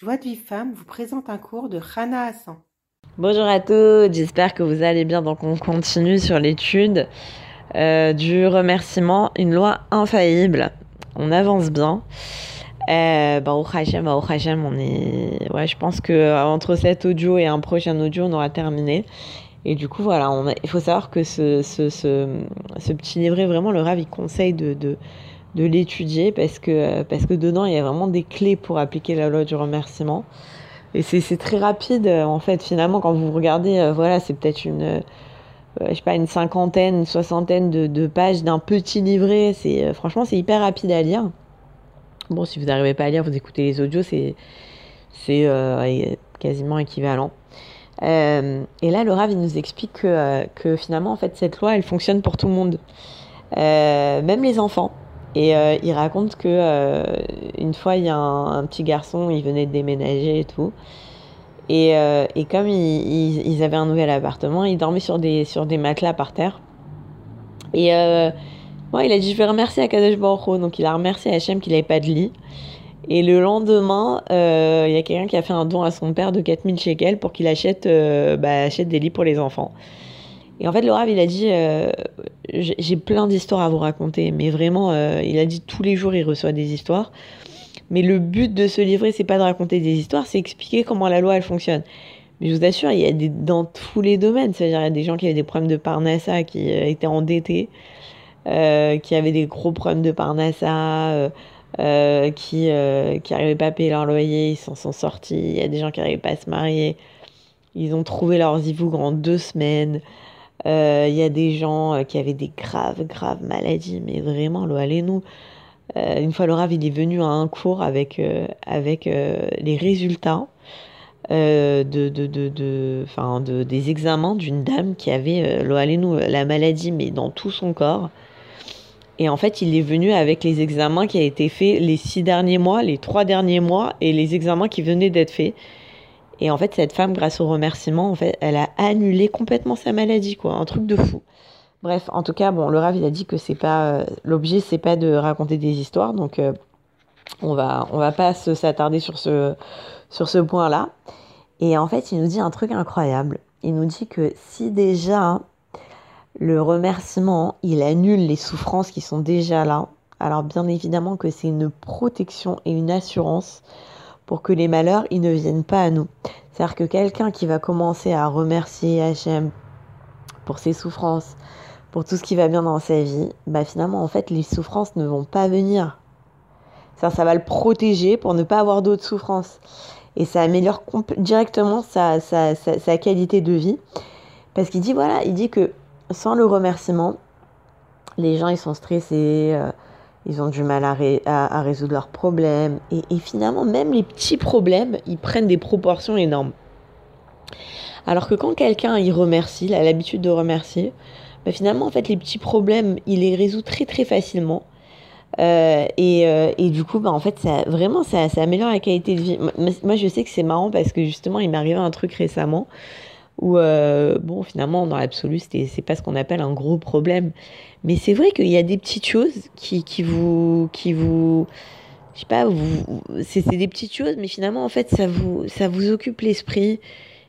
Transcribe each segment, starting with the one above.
Joie de vie femme vous présente un cours de Rana Hassan. Bonjour à tous, j'espère que vous allez bien. Donc on continue sur l'étude euh, du remerciement, une loi infaillible. On avance bien. Euh, bah, au Hachem, au Hachem, on est. Ouais, je pense que euh, entre cet audio et un prochain audio, on aura terminé. Et du coup, voilà, il faut savoir que ce, ce, petit livret, vraiment, le Rav, il conseille de, de l'étudier parce que, parce que dedans, il y a vraiment des clés pour appliquer la loi du remerciement. Et c'est très rapide, en fait, finalement, quand vous regardez, euh, voilà, c'est peut-être une, euh, je sais pas, une cinquantaine, soixantaine de, de pages d'un petit livret. C'est, euh, franchement, c'est hyper rapide à lire. Bon, si vous n'arrivez pas à lire, vous écoutez les audios, c'est, c'est euh, quasiment équivalent. Euh, et là, le Rav, il nous explique que, que, finalement, en fait, cette loi, elle fonctionne pour tout le monde, même les enfants. Et euh, il raconte que euh, une fois, il y a un, petit garçon, il venait de déménager et tout. Et, euh, et comme ils, ils, avaient un nouvel appartement, il dormait sur des, sur des matelas par terre. Et bon, il a dit Je vais remercier Akadosh Baruch Donc il a remercié Hachem qu'il n'avait pas de lit. Et le lendemain, il y a quelqu'un qui a fait un don à son père de 4000 shekels pour qu'il achète, bah, achète des lits pour les enfants. Et en fait, le il a dit euh, J'ai plein d'histoires à vous raconter, mais vraiment, euh, il a dit tous les jours, il reçoit des histoires. Mais le but de ce livret, c'est pas de raconter des histoires, c'est expliquer comment la loi, elle fonctionne. Mais je vous assure, il y a des, dans tous les domaines. C'est-à-dire, il y a des gens qui avaient des problèmes de parnassa, qui euh, étaient endettés, qui avaient des gros problèmes de parnassa, qui n'arrivaient pas à payer leur loyer, ils s'en sont sortis. Il y a des gens qui n'arrivaient pas à se marier. Ils ont trouvé leur zivoug en deux semaines. Il euh, y a des gens euh, qui avaient des graves, graves maladies, mais vraiment, allez-nous. Euh, une fois, le Rav, il est venu à un cours avec, avec les résultats de, de, de, de, de, des examens d'une dame qui avait, nous la maladie, mais dans tout son corps. Et en fait, il est venu avec les examens qui a été faits les six derniers mois, les trois derniers mois et les examens qui venaient d'être faits. Et en fait, cette femme, grâce au remerciement, en fait, elle a annulé complètement sa maladie, quoi. Un truc de fou. Bref, en tout cas, bon, le Rav, il a dit que c'est pas euh, l'objet, c'est pas de raconter des histoires, donc euh, on va, on va pas s'attarder sur ce, sur ce point-là. Et en fait, il nous dit un truc incroyable. Il nous dit que si déjà le remerciement, il annule les souffrances qui sont déjà là, alors bien évidemment que c'est une protection et une assurance pour que les malheurs, ils ne viennent pas à nous. C'est-à-dire que quelqu'un qui va commencer à remercier Hachem pour ses souffrances, pour tout ce qui va bien dans sa vie, bah finalement, en fait, les souffrances ne vont pas venir. Ça, ça va le protéger pour ne pas avoir d'autres souffrances. Et ça améliore directement sa, sa, sa, qualité de vie. Parce qu'il dit, voilà, il dit que sans le remerciement, les gens, ils sont stressés, euh, ils ont du mal à, ré à, à résoudre leurs problèmes. Et, finalement, même les petits problèmes, ils prennent des proportions énormes. Alors que quand quelqu'un il remercie, il a l'habitude de remercier, bah finalement, en fait, les petits problèmes, il les résout très très facilement. Euh, et, euh, et, du coup, bah, en fait, ça, vraiment, ça, ça améliore la qualité de vie. Moi, je sais que c'est marrant parce que justement, il m'est arrivé un truc récemment où, euh, bon, finalement, dans l'absolu, c'est pas ce qu'on appelle un gros problème. Mais c'est vrai qu'il y a des petites choses qui, qui vous, qui vous, je sais pas, c'est des petites choses, mais finalement, en fait, ça vous, ça vous occupe l'esprit.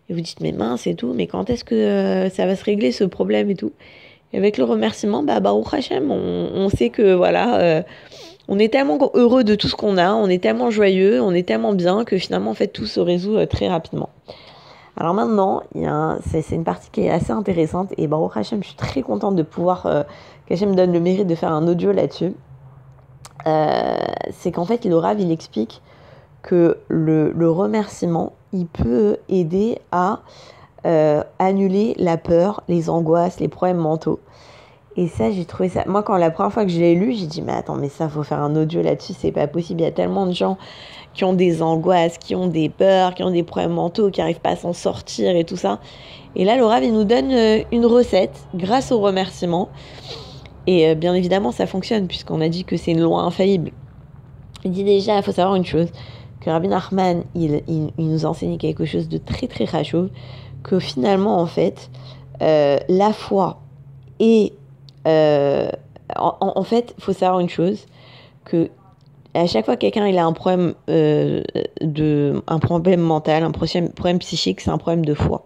Et vous dites, mais mince et tout, mais quand est-ce que euh, ça va se régler ce problème et tout? Et avec le remerciement, bah, Baruch Hashem, on, on sait que, voilà, euh, on est tellement heureux de tout ce qu'on a, on est tellement joyeux, on est tellement bien que finalement, en fait, tout se résout très rapidement. Alors maintenant, c'est une partie qui est assez intéressante et Baruch Hashem, je suis très contente de pouvoir, euh, qu'Hachem me donne le mérite de faire un audio là-dessus. Euh, c'est qu'en fait, le Rav, il explique que le, le, remerciement, il peut aider à euh, annuler la peur, les angoisses, les problèmes mentaux. Et ça, j'ai trouvé ça. Moi, quand la première fois que je l'ai lu, j'ai dit, mais attends, mais ça, faut faire un audio là-dessus, c'est pas possible. Il y a tellement de gens qui ont des angoisses, qui ont des peurs, qui ont des problèmes mentaux, qui n'arrivent pas à s'en sortir et tout ça. Et là, Laura, il nous donne euh, une recette grâce au remerciement. Et euh, bien évidemment, ça fonctionne, puisqu'on a dit que c'est une loi infaillible. Il dit déjà, il faut savoir une chose, que Rabbi Nachman, il, il, nous enseigne quelque chose de très très rachou, que finalement, en fait, euh, la foi et... Euh, en, fait, il faut savoir une chose, que à chaque fois que quelqu'un a un problème, euh, de, un problème mental, un problème, problème psychique, c'est un problème de foi.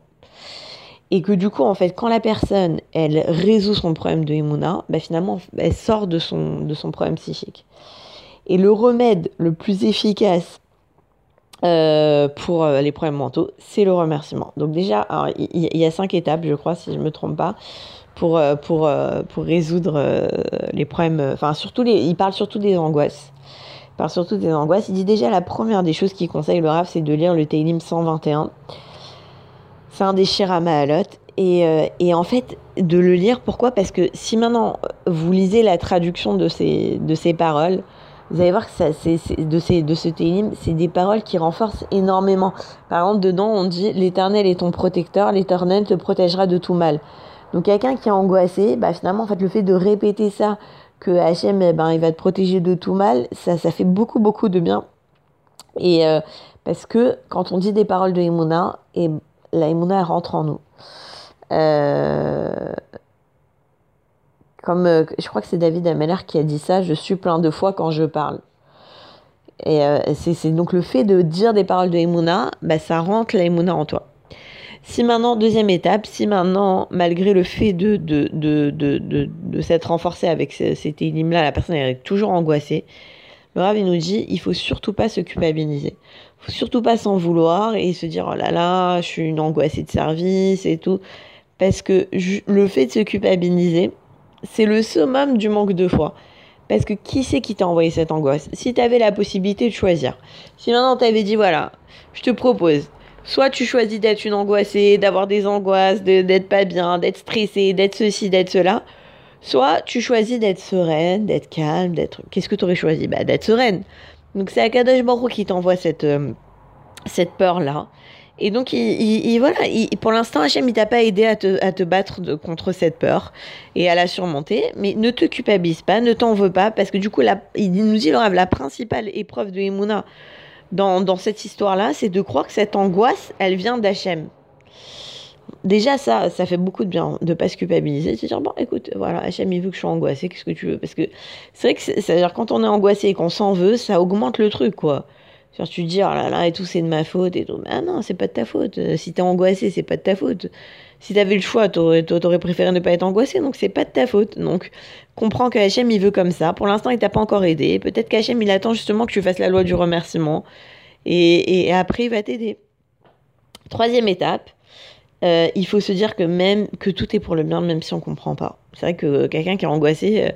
Et que du coup, en fait, quand la personne, elle résout son problème de Imuna, bah, finalement, elle sort de son, de son problème psychique. Et le remède le plus efficace euh, pour les problèmes mentaux, c'est le remerciement. Donc déjà, il y, y, a cinq étapes, je crois, si je ne me trompe pas, pour, pour, pour résoudre les problèmes. Enfin, surtout les, il parle surtout des angoisses par surtout des angoisses. Il dit déjà la première des choses qu'il conseille le Rav, c'est de lire le Teilim 121. C'est un des Shirama Alot. Et, euh, et, en fait, de le lire, pourquoi? Parce que si maintenant vous lisez la traduction de ces, de ces paroles, vous allez voir que ça, c'est, de, ces, de ce Teilim, c'est des paroles qui renforcent énormément. Par exemple, dedans, on dit L'Éternel est ton protecteur, l'Éternel te protégera de tout mal. Donc, quelqu'un qui est angoissé, bah, finalement, en fait, le fait de répéter ça que Hachem, eh ben, il va te protéger de tout mal, ça, ça fait beaucoup, beaucoup de bien. Et euh, parce que quand on dit des paroles de Emouna, et la Emouna, elle rentre en nous. Euh, comme euh, je crois que c'est David Ameller qui a dit ça, je suis plein de fois quand je parle. Et c'est donc le fait de dire des paroles de Emouna, bah, ça rentre la Emouna en toi. Si maintenant, deuxième étape, si maintenant, malgré le fait de, de, de, de, de, s'être renforcé avec cet élim-là, la personne est toujours angoissée, le Rav nous dit, il faut surtout pas se culpabiliser. Il faut surtout pas s'en vouloir et se dire, oh là là, je suis une angoissée de service et tout. Parce que le fait de se culpabiliser, c'est le summum du manque de foi. Parce que qui c'est qui t'a envoyé cette angoisse? Si tu avais la possibilité de choisir. Si maintenant tu avais dit, voilà, je te propose, Soit tu choisis d'être une angoissée, d'avoir des angoisses, d'être pas bien, d'être stressée, d'être ceci, d'être cela. Soit tu choisis d'être sereine, d'être calme, d'être. Qu'est-ce que tu aurais choisi? Bah, D'être sereine. Donc c'est Akadosh Baruch qui t'envoie cette, euh, cette peur-là. Et donc, il, voilà, pour l'instant, Hachem, il t'a pas aidé à te, à te battre contre cette peur et à la surmonter. Mais ne te culpabilise pas, ne t'en veux pas, parce que du coup, la, il nous dit, la principale épreuve de Emouna, dans, cette histoire-là, c'est de croire que cette angoisse, elle vient d'Hachem. Déjà, ça, ça fait beaucoup de bien de pas se culpabiliser, de dire, bon, écoute, voilà, Hachem, il veut que je sois angoissée, qu'est-ce que tu veux? Parce que c'est vrai que c'est-à-dire, quand on est angoissé et qu'on s'en veut, ça augmente le truc, quoi. Genre, tu te dis, oh là là, et tout, c'est de ma faute, et tout. Ah non, c'est pas de ta faute. Si t'es angoissé, c'est pas de ta faute. Si t'avais le choix, t'aurais, préféré ne pas être angoissé, donc c'est pas de ta faute. Donc, comprends que Hachem, il veut comme ça. Pour l'instant, il t'a pas encore aidé. Peut-être qu'Hachem, il attend justement que tu fasses la loi du remerciement. Et, et après, il va t'aider. Troisième étape, euh, il faut se dire que même que tout est pour le bien, même si on comprend pas. C'est vrai que quelqu'un qui est angoissé, euh,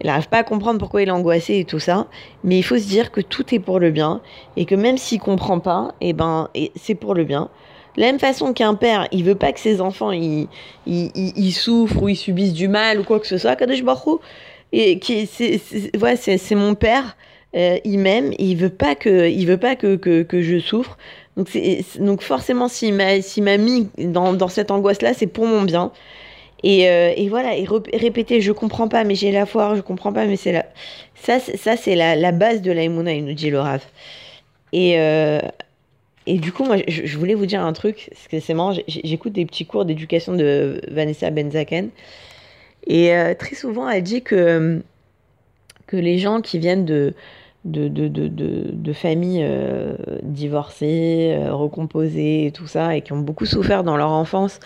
il n'arrive pas à comprendre pourquoi il est angoissé et tout ça, mais il faut se dire que tout est pour le bien et que même s'il comprend pas, et eh ben, c'est pour le bien. De la même façon qu'un père, il veut pas que ses enfants ils, ils, ils, souffrent ou ils subissent du mal ou quoi que ce soit. Kadosh Baruch et qui c'est ouais, c'est mon père, euh, il m'aime, il veut pas que il veut pas que, que, que je souffre. Donc c'est donc forcément s'il m'a s'il m'a mis dans, dans cette angoisse là, c'est pour mon bien. Et, euh, et, voilà, et répéter, je comprends pas, mais j'ai la foi, je comprends pas, mais c'est là. Ça, ça c'est la, la, base de l'aïmouna, il nous dit le Rav. Et, euh, et du coup, moi, je, voulais vous dire un truc, parce que c'est marrant, j'écoute des petits cours d'éducation de Vanessa Benzaken. Et euh, très souvent, elle dit que, que les gens qui viennent de, de, de, de, de familles euh, divorcées, euh, recomposées et tout ça, et qui ont beaucoup souffert dans leur enfance,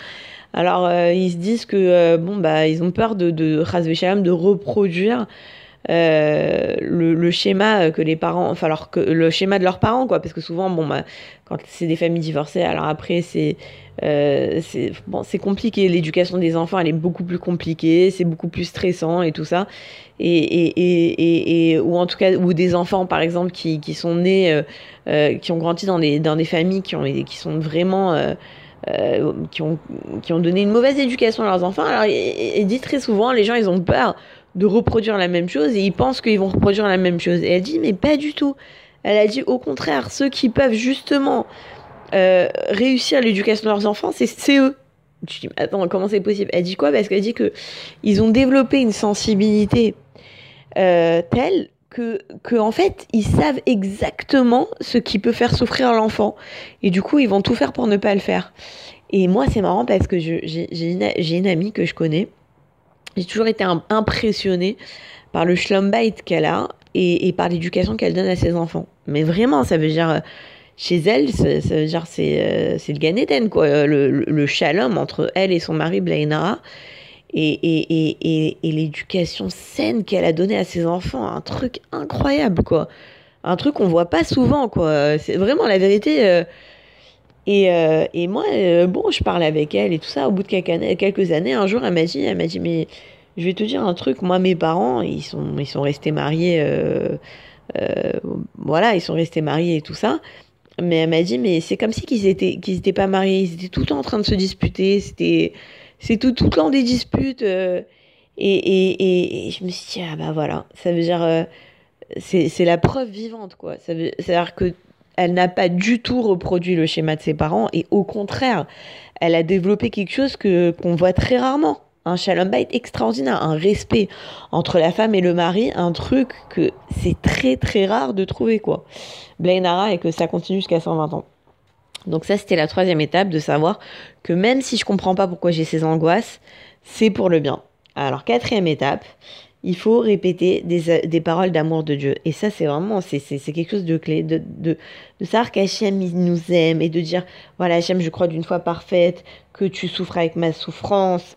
alors ils se disent que, bon, bah, ils ont peur de, de, de reproduire euh, le, schéma que les parents, enfin alors que le schéma de leurs parents quoi, parce que souvent bon bah, quand c'est des familles divorcées, alors après c'est euh, c'est compliqué, l'éducation des enfants elle est beaucoup plus compliquée, c'est beaucoup plus stressant et tout ça, et, et, et, et, ou en tout cas ou des enfants par exemple qui, qui sont nés, euh, qui ont grandi dans des dans des familles qui ont qui sont vraiment qui, ont, qui ont donné une mauvaise éducation à leurs enfants. Alors, il, dit très souvent, les gens, ils ont peur de reproduire la même chose et ils pensent qu'ils vont reproduire la même chose. Et elle dit, mais pas du tout. Elle a dit, au contraire, ceux qui peuvent justement euh, réussir l'éducation de leurs enfants, c'est eux. Je dis, attends, comment c'est possible? Elle dit quoi? Parce qu'elle dit que ils ont développé une sensibilité euh, telle que, que, en fait, ils savent exactement ce qui peut faire souffrir l'enfant. Et du coup, ils vont tout faire pour ne pas le faire. Et moi, c'est marrant parce que j'ai une, amie que je connais j'ai toujours été impressionnée par le schlumbait qu'elle a. et, par l'éducation qu'elle donne à ses enfants. Mais vraiment, ça veut dire chez elle, ça, veut dire c'est c'est le Gan quoi, le, le, shalom entre elle et son mari Blainara. Et, et, et, et l'éducation saine qu'elle a donnée à ses enfants, un truc incroyable, quoi. Un truc qu'on voit pas souvent, quoi. C'est vraiment la vérité. Et, euh, et moi, euh, bon, je parle avec elle et tout ça. Au bout de quelques années, un jour, elle m'a dit, elle m'a dit, mais je vais te dire un truc. Moi, mes parents, ils sont, ils sont restés mariés. Euh, voilà, ils sont restés mariés et tout ça. Mais elle m'a dit, mais c'est comme si qu'ils étaient, qu'ils étaient pas mariés. Ils étaient tout le temps en train de se disputer. C'était, c'est tout, tout le temps des disputes. et, et, et, je me suis dit, ah bah voilà, ça veut dire, c'est la preuve vivante, quoi. Ça veut, c'est-à-dire que elle n'a pas du tout reproduit le schéma de ses parents et au contraire, elle a développé quelque chose que qu'on voit très rarement. Un shalom bait extraordinaire, un respect entre la femme et le mari, un truc que c'est très très rare de trouver quoi. Blainara et que ça continue jusqu'à 120 ans. Donc ça c'était la troisième étape de savoir que même si je comprends pas pourquoi j'ai ces angoisses, c'est pour le bien. Alors quatrième étape, il faut répéter des, des paroles d'amour de Dieu. Et ça, c'est vraiment, c'est, quelque chose de clé, de, de, de savoir qu'Hachem, il nous aime et de dire, voilà, Hachem, je crois d'une foi parfaite, que tu souffres avec ma souffrance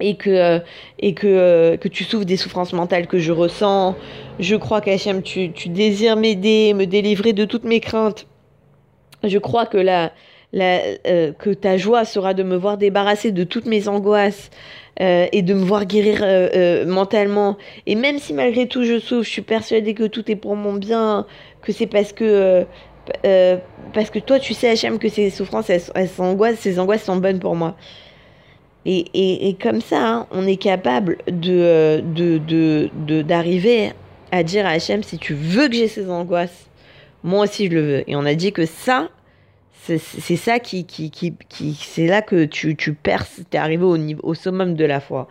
et que, euh, et que, euh, que tu souffres des souffrances mentales que je ressens. Je crois qu'Hachem, tu, tu désires m'aider, me délivrer de toutes mes craintes. Je crois que, la, euh, que ta joie sera de me voir débarrasser de toutes mes angoisses. Euh, et de me voir guérir euh, mentalement. Et même si malgré tout je souffre, je suis persuadée que tout est pour mon bien, que c'est parce que parce que toi tu sais Hachem que ces souffrances, elles, elles angoisses, ces angoisses sont bonnes pour moi. Et, et, et comme ça, hein, on est capable de d'arriver de, de, à dire à Hachem si tu veux que j'ai ces angoisses, moi aussi je le veux. Et on a dit que ça, c'est ça qui, qui, qui, qui c'est là que tu, tu perces, tu es arrivé au, niveau, au summum de la foi.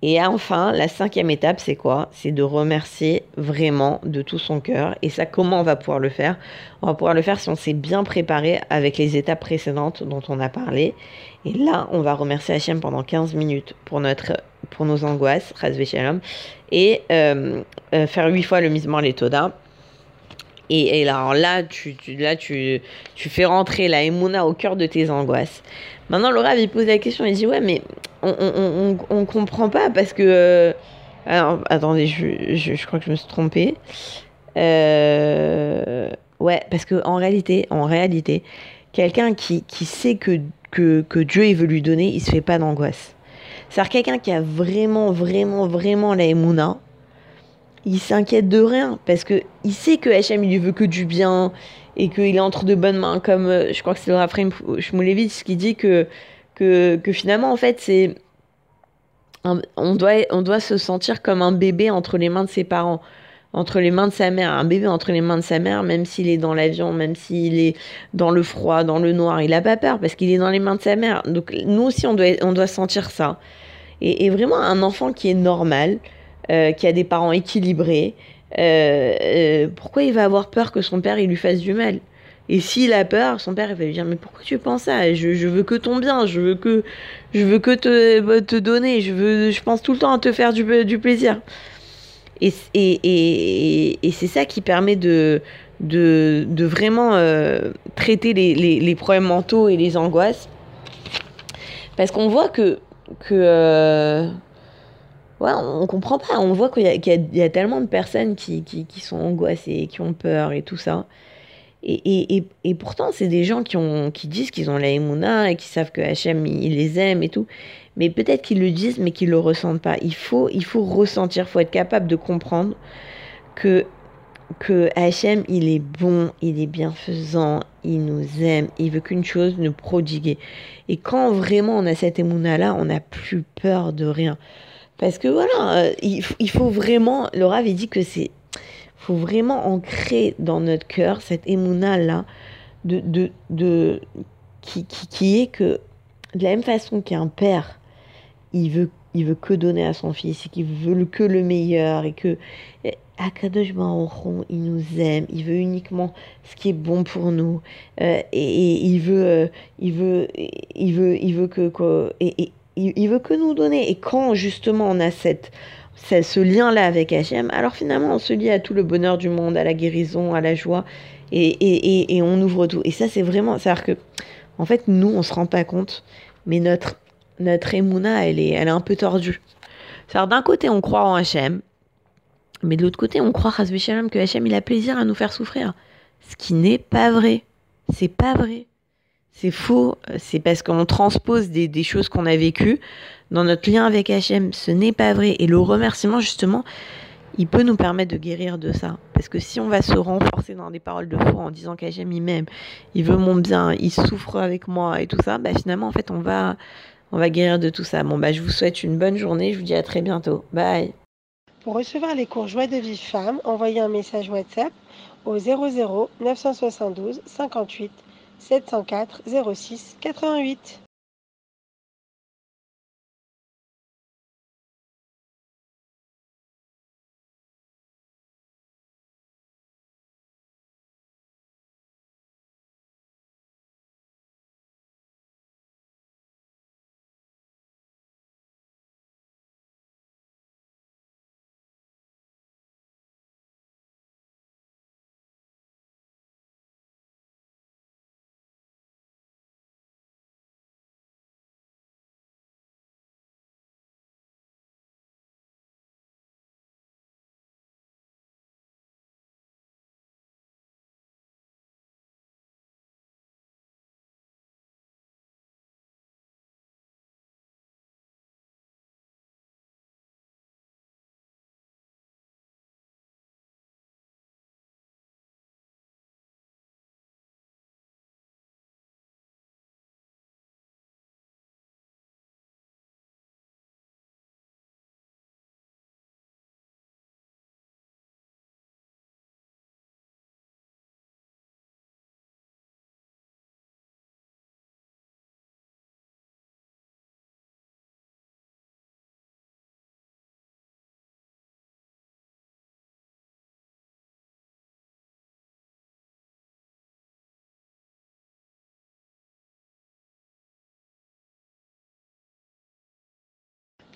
Et enfin, la cinquième étape, c'est quoi? C'est de remercier vraiment de tout son cœur. Et ça, comment on va pouvoir le faire? On va pouvoir le faire si on s'est bien préparé avec les étapes précédentes dont on a parlé. Et là, on va remercier Hachem pendant 15 minutes pour, notre, pour nos angoisses, et euh, euh, faire huit fois le misement les Toda et, alors là, tu, tu, là tu, tu fais rentrer la Emouna au cœur de tes angoisses. Maintenant, Laura il pose la question, il dit Ouais, mais on, on, on, on comprend pas parce que. Euh, alors, attendez, je, je, je, crois que je me suis trompée. Euh, ouais, parce que en réalité, en réalité, quelqu'un qui, qui sait que, que, que Dieu il veut lui donner, il se fait pas d'angoisse. C'est-à-dire quelqu'un qui a vraiment, vraiment, vraiment la Emouna, il s'inquiète de rien parce que il sait que Hachem il lui veut que du bien et qu'il est entre de bonnes mains comme euh, je crois que c'est le Raphaël Shmulevitch qui dit que, que, finalement en fait c'est on doit, on doit se sentir comme un bébé entre les mains de ses parents entre les mains de sa mère, un bébé entre les mains de sa mère, même s'il est dans l'avion, même s'il est dans le froid, dans le noir, il n'a pas peur parce qu'il est dans les mains de sa mère. Donc nous aussi, on doit, on doit sentir ça. Et vraiment, un enfant qui est normal, euh, qui a des parents équilibrés, euh, euh, pourquoi il va avoir peur que son père il lui fasse du mal? Et s'il a peur, son père il va lui dire mais pourquoi tu penses ça? Je, veux que ton bien, je veux que je veux que te, te donner, je veux je pense tout le temps à te faire du, plaisir. Et, et, et, c'est ça qui permet de, de, vraiment traiter les, les, problèmes mentaux et les angoisses. Parce qu'on voit que, que ouais, on comprend pas. On voit qu'il y, y, a tellement de personnes qui, qui, qui, sont angoissées, qui ont peur et tout ça. Et, et, et, pourtant, c'est des gens qui, ont, qui disent qu'ils ont la Emouna et qui savent que Hachem, il les aime et tout. Mais peut-être qu'ils le disent, mais qu'ils le ressentent pas. Il faut, il faut ressentir, il faut être capable de comprendre que, que Hachem, il est bon, il est bienfaisant, il nous aime, il veut qu'une chose, nous prodiguer. Et quand vraiment on a cette Emouna-là, on n'a plus peur de rien. Parce que voilà, euh, il, faut vraiment, le Rav, il dit que c'est, faut vraiment ancrer dans notre cœur cette émouna-là, de, de, de, qui, qui, qui est que, de la même façon qu'un père, il veut, il veut que donner à son fils, et qu'il veut que le meilleur, et que Akadosh Baruch il nous aime, il veut uniquement ce qui est bon pour nous, euh, et, et, il veut, euh, il veut, il veut, il veut que, que et, et, il, veut que nous donner. Et quand justement on a cette, ce lien-là avec Hachem, alors finalement on se lie à tout le bonheur du monde, à la guérison, à la joie, et, et, et, on ouvre tout. Et ça c'est vraiment, c'est-à-dire que, en fait, nous on se rend pas compte, mais notre, notre émouna, elle est, elle est un peu tordue. C'est-à-dire d'un côté on croit en Hachem, mais de l'autre côté on croit, Shalom, que Hachem il a plaisir à nous faire souffrir. Ce qui n'est pas vrai. C'est pas vrai. C'est faux. C'est parce qu'on transpose des, choses qu'on a vécues dans notre lien avec Hachem. Ce n'est pas vrai. Et le remerciement, justement, il peut nous permettre de guérir de ça. Parce que si on va se renforcer dans des paroles de foi en disant qu'Hachem il m'aime, il veut mon bien, il souffre avec moi et tout ça, bah finalement en fait on va on va guérir de tout ça. Bon bah je vous souhaite une bonne journée, je vous dis à très bientôt. Bye. Pour recevoir les cours Joie de vie femme, envoyez un message WhatsApp au 00 972 58 704 06 88.